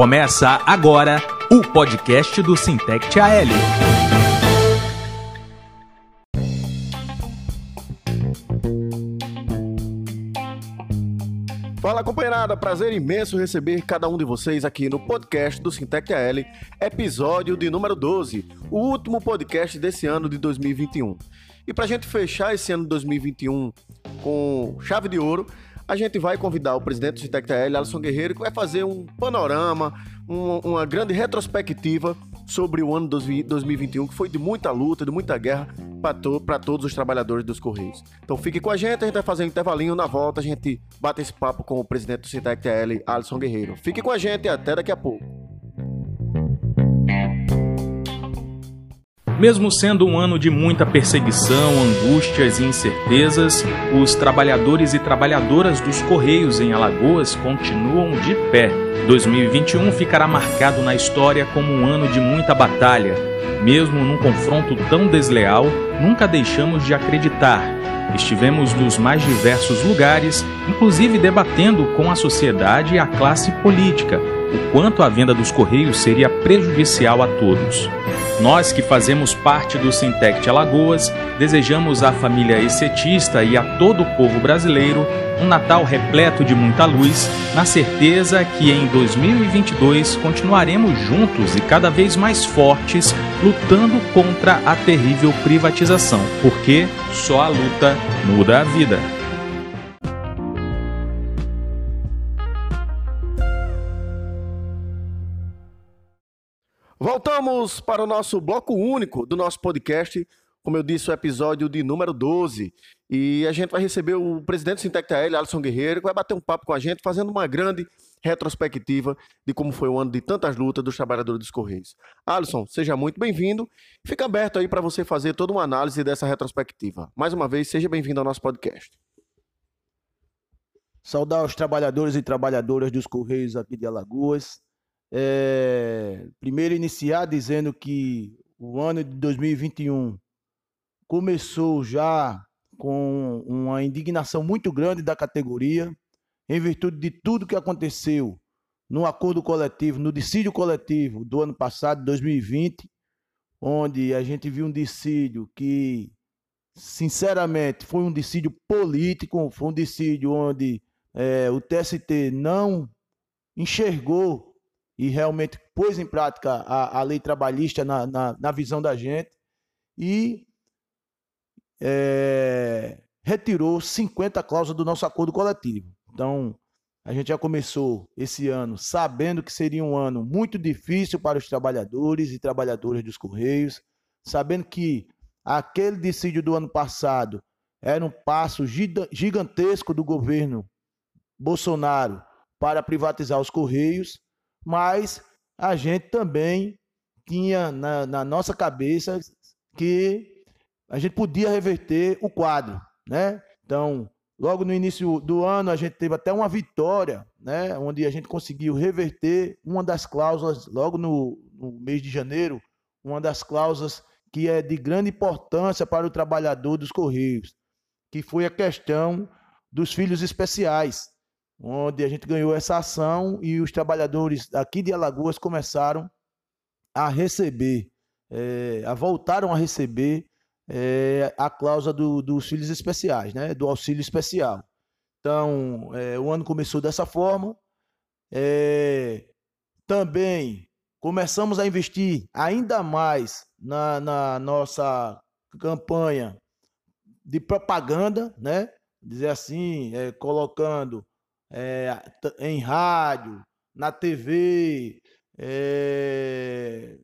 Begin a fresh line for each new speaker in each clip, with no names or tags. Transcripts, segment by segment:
Começa agora o podcast do Sintect AL.
Fala companheirada, prazer imenso receber cada um de vocês aqui no podcast do Sintec AL, episódio de número 12, o último podcast desse ano de 2021. E para a gente fechar esse ano de 2021 com chave de ouro, a gente vai convidar o presidente do Citec TL, Alisson Guerreiro, que vai fazer um panorama, um, uma grande retrospectiva sobre o ano 2021, que foi de muita luta, de muita guerra para to todos os trabalhadores dos Correios. Então fique com a gente, a gente vai fazer um intervalinho, na volta a gente bate esse papo com o presidente do Citec TL, Alisson Guerreiro. Fique com a gente até daqui a pouco.
Mesmo sendo um ano de muita perseguição, angústias e incertezas, os trabalhadores e trabalhadoras dos Correios em Alagoas continuam de pé. 2021 ficará marcado na história como um ano de muita batalha. Mesmo num confronto tão desleal, nunca deixamos de acreditar. Estivemos nos mais diversos lugares, inclusive debatendo com a sociedade e a classe política o quanto a venda dos Correios seria prejudicial a todos. Nós que fazemos parte do Sintect Alagoas, desejamos à família exetista e a todo o povo brasileiro um Natal repleto de muita luz, na certeza que em 2022 continuaremos juntos e cada vez mais fortes, lutando contra a terrível privatização, porque só a luta muda a vida.
Voltamos para o nosso bloco único do nosso podcast, como eu disse, o episódio de número 12. E a gente vai receber o presidente do Sintec TL, Alisson Guerreiro, que vai bater um papo com a gente, fazendo uma grande retrospectiva de como foi o ano de tantas lutas dos trabalhadores dos Correios. Alisson, seja muito bem-vindo. Fica aberto aí para você fazer toda uma análise dessa retrospectiva. Mais uma vez, seja bem-vindo ao nosso podcast.
Saudar os trabalhadores e trabalhadoras dos Correios aqui de Alagoas é, primeiro, iniciar dizendo que o ano de 2021 começou já com uma indignação muito grande da categoria, em virtude de tudo que aconteceu no acordo coletivo, no dissídio coletivo do ano passado, 2020, onde a gente viu um dissídio que, sinceramente, foi um dissídio político, foi um dissídio onde é, o TST não enxergou e realmente pôs em prática a, a lei trabalhista na, na, na, visão da gente e é, retirou 50 cláusulas do nosso acordo coletivo. Então, a gente já começou esse ano sabendo que seria um ano muito difícil para os trabalhadores e trabalhadoras dos Correios, sabendo que aquele dissídio do ano passado era um passo gigantesco do governo Bolsonaro para privatizar os Correios mas a gente também tinha na, na nossa cabeça que a gente podia reverter o quadro, né? Então, logo no início do ano, a gente teve até uma vitória, né? Onde a gente conseguiu reverter uma das cláusulas, logo no, no mês de janeiro, uma das cláusulas que é de grande importância para o trabalhador dos Correios, que foi a questão dos filhos especiais onde a gente ganhou essa ação e os trabalhadores aqui de Alagoas começaram a receber, é, a voltaram a receber é, a cláusula do, dos filhos especiais, né, do auxílio especial. Então, é, o ano começou dessa forma. também começamos a investir ainda mais na, na nossa campanha de propaganda, né? Dizer assim, colocando é, em rádio, na TV, é,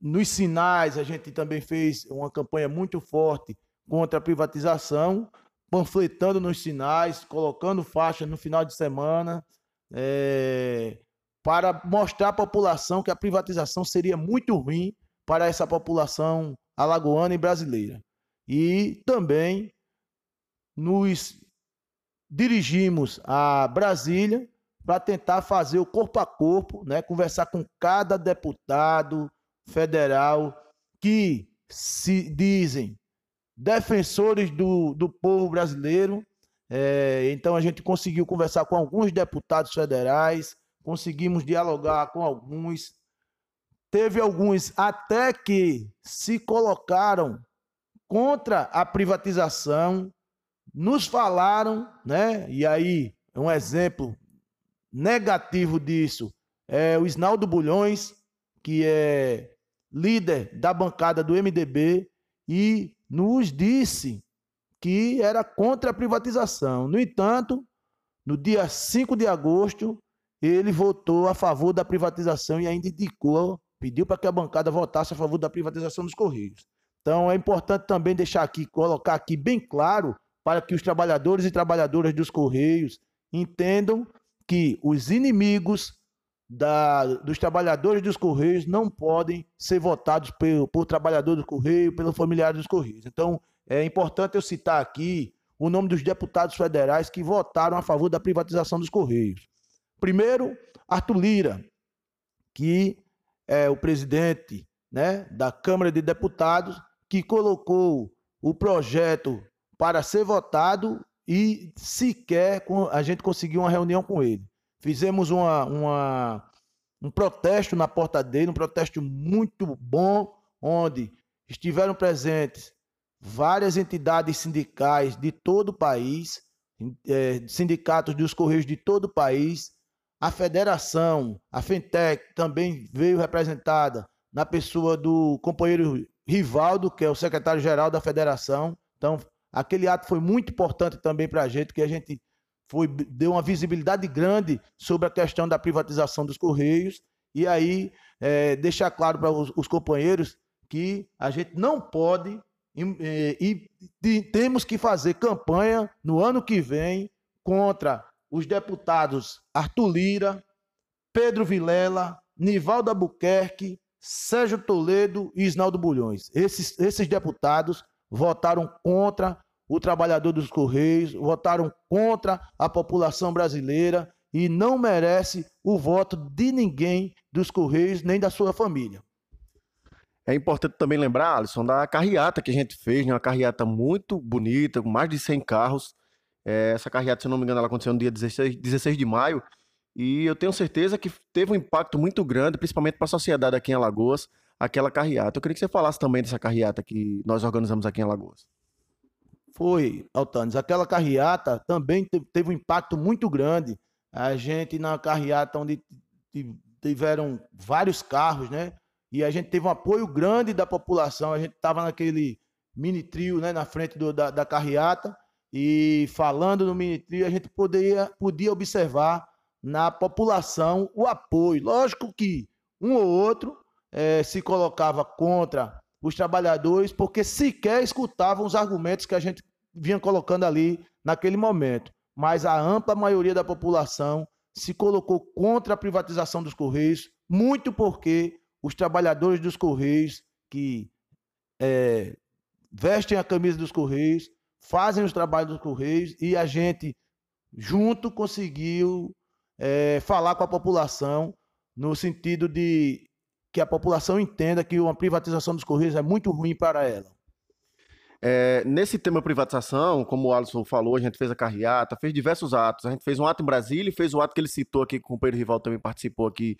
nos sinais, a gente também fez uma campanha muito forte contra a privatização, panfletando nos sinais, colocando faixa no final de semana, é, para mostrar à população que a privatização seria muito ruim para essa população alagoana e brasileira. E também nos dirigimos a Brasília para tentar fazer o corpo a corpo, né, conversar com cada deputado federal que se dizem defensores do, do povo brasileiro. É, então a gente conseguiu conversar com alguns deputados federais, conseguimos dialogar com alguns. Teve alguns até que se colocaram contra a privatização, nos falaram, né? E aí, um exemplo negativo disso é o Isnaldo Bulhões, que é líder da bancada do MDB, e nos disse que era contra a privatização. No entanto, no dia 5 de agosto, ele votou a favor da privatização e ainda indicou, pediu para que a bancada votasse a favor da privatização dos Correios. Então é importante também deixar aqui, colocar aqui bem claro para que os trabalhadores e trabalhadoras dos Correios entendam que os inimigos da, dos trabalhadores dos Correios não podem ser votados por, por trabalhador do Correio, pelo familiar dos Correios. Então, é importante eu citar aqui o nome dos deputados federais que votaram a favor da privatização dos Correios. Primeiro, Arthur Lira, que é o presidente né, da Câmara de Deputados, que colocou o projeto para ser votado e sequer a gente conseguiu uma reunião com ele. Fizemos uma, uma, um protesto na porta dele, um protesto muito bom, onde estiveram presentes várias entidades sindicais de todo o país, é, sindicatos dos Correios de todo o país, a federação, a Fintech também veio representada na pessoa do companheiro Rivaldo, que é o secretário-geral da federação. Então, aquele ato foi muito importante também para a gente, que a gente foi, deu uma visibilidade grande sobre a questão da privatização dos Correios. E aí, é, deixar claro para os, os companheiros que a gente não pode e, e, e, temos que fazer campanha no ano que vem contra os deputados Arthur Lira, Pedro Vilela, Nivaldo Albuquerque, Sérgio Toledo e Isnaldo Bulhões. Esses, esses deputados votaram contra o trabalhador dos Correios, votaram contra a população brasileira e não merece o voto de ninguém dos Correios nem da sua família.
É importante também lembrar, Alisson, da carreata que a gente fez, né? uma carreata muito bonita, com mais de 100 carros. É, essa carreata, se não me engano, ela aconteceu no dia 16, 16 de maio. E eu tenho certeza que teve um impacto muito grande, principalmente para a sociedade aqui em Alagoas, aquela carreata. Eu queria que você falasse também dessa carreata que nós organizamos aqui em Alagoas.
Foi, Altanes. Aquela carreata também teve um impacto muito grande. A gente, na carreata, onde tiveram vários carros, né? E a gente teve um apoio grande da população. A gente estava naquele mini trio, né? Na frente do, da, da carreata. E falando no mini trio, a gente poderia, podia observar na população o apoio. Lógico que um ou outro é, se colocava contra os trabalhadores, porque sequer escutavam os argumentos que a gente vinha colocando ali naquele momento. Mas a ampla maioria da população se colocou contra a privatização dos Correios, muito porque os trabalhadores dos Correios, que é, vestem a camisa dos Correios, fazem os trabalhos dos Correios e a gente, junto, conseguiu é, falar com a população no sentido de que a população entenda que uma privatização dos Correios é muito ruim para ela.
É, nesse tema privatização, como o Alisson falou, a gente fez a carreata, fez diversos atos. A gente fez um ato em Brasília e fez o ato que ele citou aqui, que o companheiro rival também participou aqui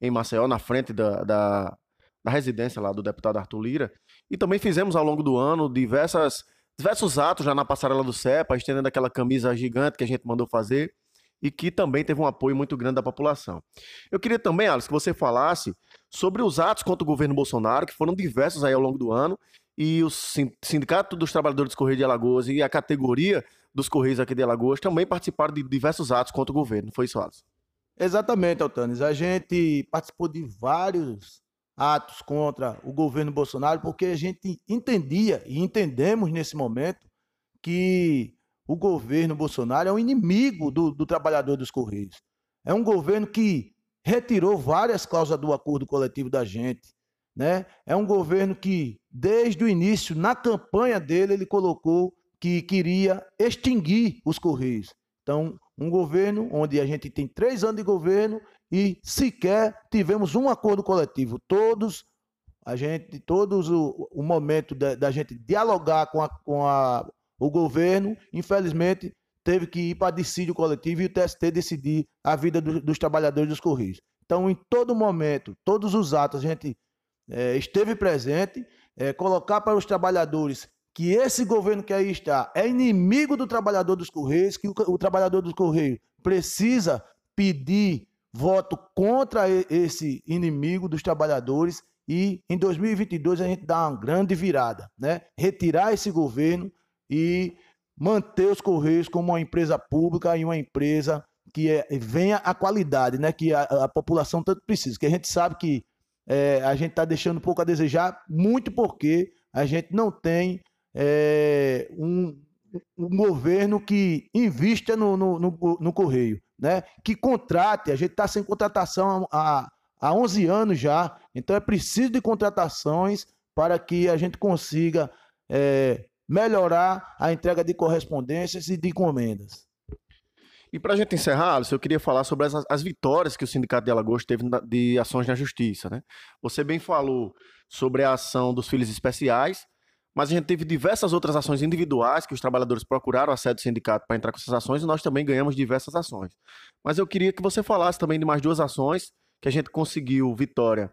em Maceió, na frente da, da, da residência lá do deputado Arthur Lira. E também fizemos ao longo do ano diversas, diversos atos já na passarela do CEPA, estendendo aquela camisa gigante que a gente mandou fazer e que também teve um apoio muito grande da população. Eu queria também, Alisson, que você falasse sobre os atos contra o governo Bolsonaro, que foram diversos aí ao longo do ano, e o Sindicato dos Trabalhadores dos Correios de Alagoas e a categoria dos Correios aqui de Alagoas também participaram de diversos atos contra o governo. Foi isso, Alisson?
Exatamente, Altanes. A gente participou de vários atos contra o governo Bolsonaro porque a gente entendia e entendemos nesse momento que o governo Bolsonaro é um inimigo do, do trabalhador dos Correios. É um governo que retirou várias cláusulas do acordo coletivo da gente. Né? É um governo que, desde o início, na campanha dele, ele colocou que queria extinguir os Correios. Então, um governo onde a gente tem três anos de governo e sequer tivemos um acordo coletivo. Todos, a gente, todos o, o momento da, gente dialogar com, a, com a, o governo, infelizmente, teve que ir para dissídio coletivo e o TST decidir a vida do, dos trabalhadores dos Correios. Então, em todo momento, todos os atos, a gente é, esteve presente, é, colocar para os trabalhadores que esse governo que aí está é inimigo do trabalhador dos Correios, que o, o trabalhador dos Correios precisa pedir voto contra esse inimigo dos trabalhadores e em 2022 a gente dá uma grande virada, né? Retirar esse governo e manter os Correios como uma empresa pública e uma empresa que é, venha a qualidade, né? Que a, a população tanto precisa. Que a gente sabe que é, a gente está deixando pouco a desejar, muito porque a gente não tem é, um, um governo que invista no, no, no, no, Correio, né? que contrate. A gente está sem contratação há, há 11 anos já, então é preciso de contratações para que a gente consiga é, melhorar a entrega de correspondências e de encomendas.
E para a gente encerrar, Alisson, eu queria falar sobre as, as, vitórias que o Sindicato de Alagoas teve de ações na justiça. Né? Você bem falou sobre a ação dos filhos especiais, mas a gente teve diversas outras ações individuais que os trabalhadores procuraram a sede do sindicato para entrar com essas ações e nós também ganhamos diversas ações. Mas eu queria que você falasse também de mais duas ações que a gente conseguiu vitória.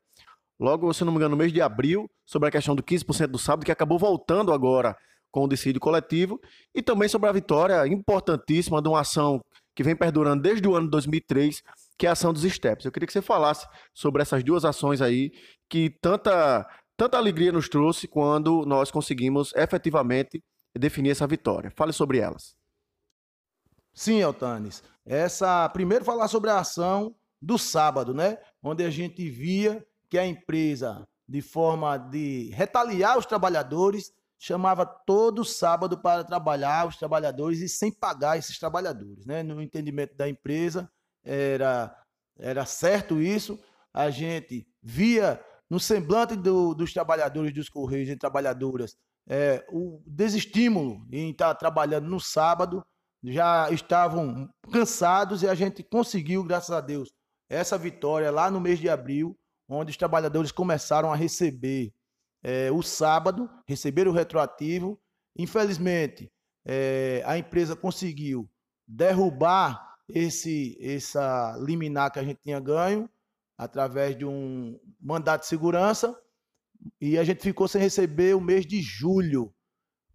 Logo, se não me engano, no mês de abril, sobre a questão do 15% do sábado, que acabou voltando agora com o dissídio coletivo, e também sobre a vitória importantíssima de uma ação que vem perdurando desde o ano de 2003, que é a ação dos STEPs. Eu queria que você falasse sobre essas duas ações aí, que tanta, tanta alegria nos trouxe quando nós conseguimos efetivamente definir essa vitória. Fale sobre elas.
Sim, Eltanes. Essa, primeiro falar sobre a ação do sábado, né? Onde a gente via que a empresa, de forma de retaliar os trabalhadores, chamava todo sábado para trabalhar os trabalhadores e sem pagar esses trabalhadores. Né? No entendimento da empresa, era, era certo isso. A gente via no semblante do, dos trabalhadores dos Correios e trabalhadoras é, o desestímulo em estar trabalhando no sábado. Já estavam cansados e a gente conseguiu, graças a Deus, essa vitória lá no mês de abril, onde os trabalhadores começaram a receber é, o sábado, receberam o retroativo. Infelizmente, é, a empresa conseguiu derrubar esse essa liminar que a gente tinha ganho através de um mandato de segurança e a gente ficou sem receber o mês de julho.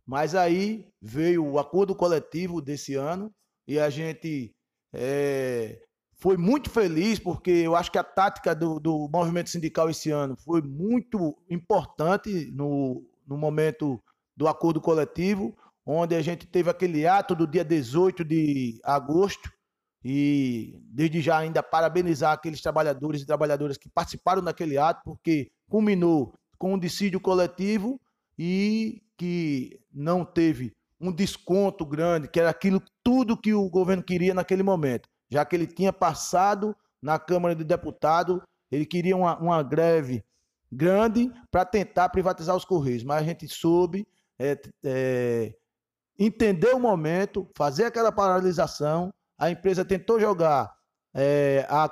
Mas aí veio o acordo coletivo desse ano e a gente é, foi muito feliz, porque eu acho que a tática do, do movimento sindical esse ano foi muito importante no, no momento do acordo coletivo, onde a gente teve aquele ato do dia 18 de agosto, e desde já ainda parabenizar aqueles trabalhadores e trabalhadoras que participaram daquele ato, porque culminou com um dissídio coletivo e que não teve um desconto grande, que era aquilo tudo que o governo queria naquele momento já que ele tinha passado na Câmara de Deputados, ele queria uma, uma greve grande para tentar privatizar os Correios, mas a gente soube é, é, entender o momento, fazer aquela paralisação, a empresa tentou jogar é, a,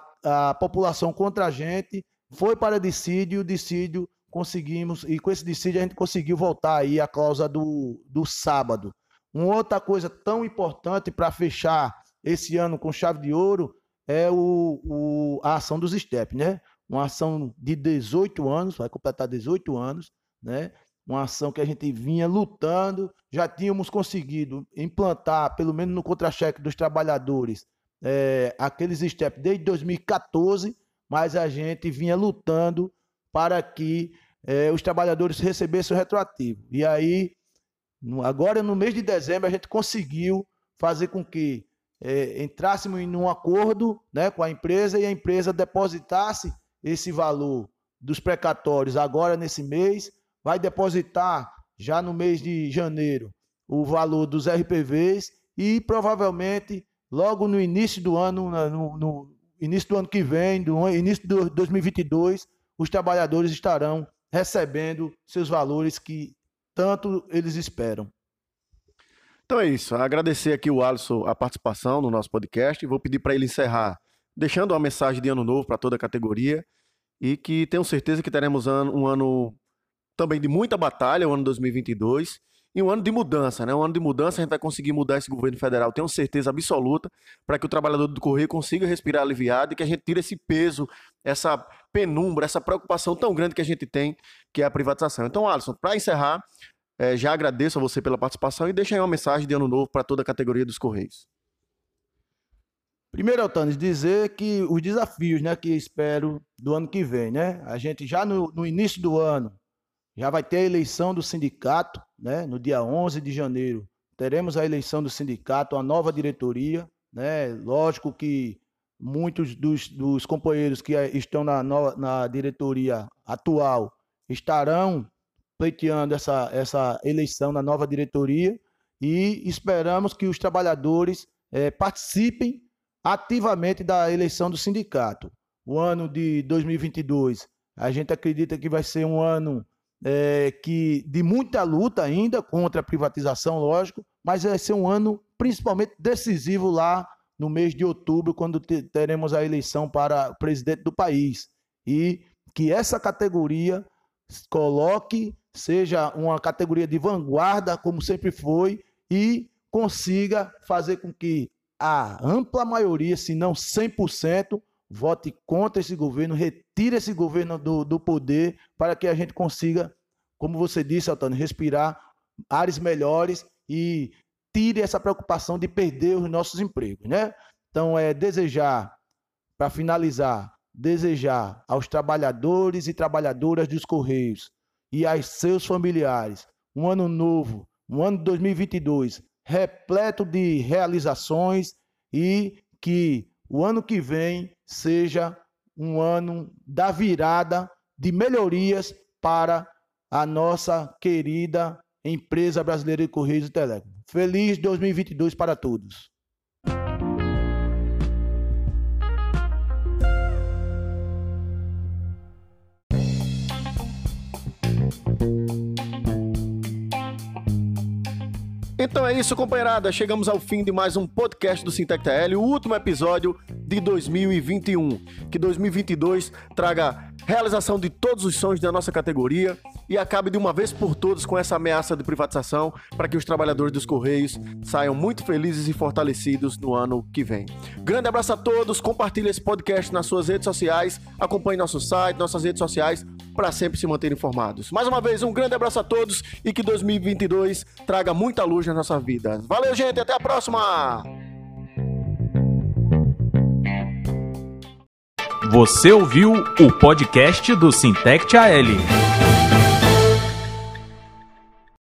a população contra a gente, foi para dissídio, o dissídio conseguimos, e com esse dissídio a gente conseguiu voltar aí a causa do, do sábado. Uma outra coisa tão importante para fechar esse ano com chave de ouro é o, o, a ação dos STEP, né? Uma ação de 18 anos, vai completar 18 anos, né? Uma ação que a gente vinha lutando, já tínhamos conseguido implantar, pelo menos no contra-cheque dos trabalhadores, é, aqueles STEP desde 2014, mas a gente vinha lutando para que é, os trabalhadores recebessem o retroativo. E aí, agora no mês de dezembro, a gente conseguiu fazer com que é, entrássemos em um acordo né, com a empresa e a empresa depositasse esse valor dos precatórios agora nesse mês, vai depositar já no mês de janeiro o valor dos RPVs e provavelmente logo no início do ano, no, no início do ano que vem, no início de 2022, os trabalhadores estarão recebendo seus valores que tanto eles esperam.
Então é isso. Agradecer aqui o Alisson a participação no nosso podcast. Vou pedir para ele encerrar deixando uma mensagem de ano novo para toda a categoria e que tenho certeza que teremos um ano também de muita batalha, o ano 2022, e um ano de mudança, né? Um ano de mudança, a gente vai conseguir mudar esse governo federal, tenho certeza absoluta, para que o trabalhador do Correio consiga respirar aliviado e que a gente tire esse peso, essa penumbra, essa preocupação tão grande que a gente tem, que é a privatização. Então, Alisson, para encerrar, é, já agradeço a você pela participação e deixa aí uma mensagem de ano novo para toda a categoria dos Correios.
Primeiro, Altanes, dizer que os desafios né, que espero do ano que vem, né? A gente já no, no início do ano já vai ter a eleição do sindicato, né? No dia 11 de janeiro teremos a eleição do sindicato, a nova diretoria, né? Lógico que muitos dos, dos companheiros que estão na, na diretoria atual estarão pleiteando essa, essa eleição na nova diretoria e esperamos que os trabalhadores é, participem ativamente da eleição do sindicato. O ano de 2022, a gente acredita que vai ser um ano é, que de muita luta ainda contra a privatização, lógico, mas vai ser um ano principalmente decisivo lá no mês de outubro, quando teremos a eleição para presidente do país. E que essa categoria coloque, seja uma categoria de vanguarda, como sempre foi, e consiga fazer com que a ampla maioria, se não 100%, vote contra esse governo, retire esse governo do, do poder, para que a gente consiga, como você disse, Altano, respirar ares melhores e tire essa preocupação de perder os nossos empregos, né? Então, é desejar, para finalizar, desejar aos trabalhadores e trabalhadoras dos Correios e aos seus familiares um ano novo, um ano de 2022 repleto de realizações e que o ano que vem seja um ano da virada de melhorias para a nossa querida empresa brasileira de Correios e Telecom. Feliz 2022 para todos.
Então é isso, companheirada. Chegamos ao fim de mais um podcast do Sintec TL, o último episódio de 2021. Que 2022 traga realização de todos os sonhos da nossa categoria e acabe de uma vez por todas com essa ameaça de privatização para que os trabalhadores dos Correios saiam muito felizes e fortalecidos no ano que vem. Grande abraço a todos, compartilhe esse podcast nas suas redes sociais, acompanhe nosso site, nossas redes sociais para sempre se manter informados. Mais uma vez, um grande abraço a todos e que 2022 traga muita luz na nossa vida. Valeu, gente, até a próxima!
Você ouviu o podcast do Sintect AL.